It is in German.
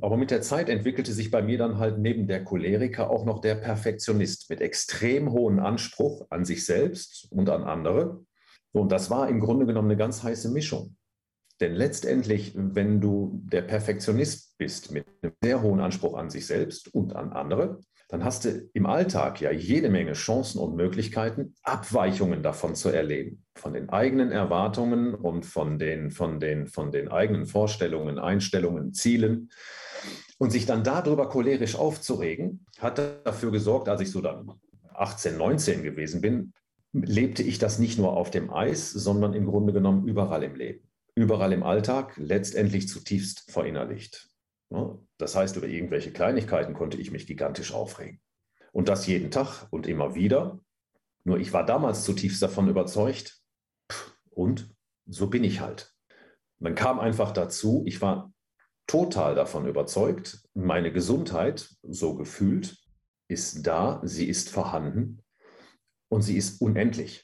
Und mit der Zeit entwickelte sich bei mir dann halt neben der Choleriker auch noch der Perfektionist mit extrem hohem Anspruch an sich selbst und an andere. Und das war im Grunde genommen eine ganz heiße Mischung. Denn letztendlich, wenn du der Perfektionist bist mit einem sehr hohen Anspruch an sich selbst und an andere, dann hast du im Alltag ja jede Menge Chancen und Möglichkeiten, Abweichungen davon zu erleben. Von den eigenen Erwartungen und von den, von den, von den eigenen Vorstellungen, Einstellungen, Zielen. Und sich dann darüber cholerisch aufzuregen, hat dafür gesorgt, als ich so dann 18, 19 gewesen bin, lebte ich das nicht nur auf dem Eis, sondern im Grunde genommen überall im Leben. Überall im Alltag, letztendlich zutiefst verinnerlicht. Das heißt, über irgendwelche Kleinigkeiten konnte ich mich gigantisch aufregen. Und das jeden Tag und immer wieder. Nur ich war damals zutiefst davon überzeugt. Und so bin ich halt. Man kam einfach dazu, ich war total davon überzeugt, meine Gesundheit, so gefühlt, ist da, sie ist vorhanden und sie ist unendlich.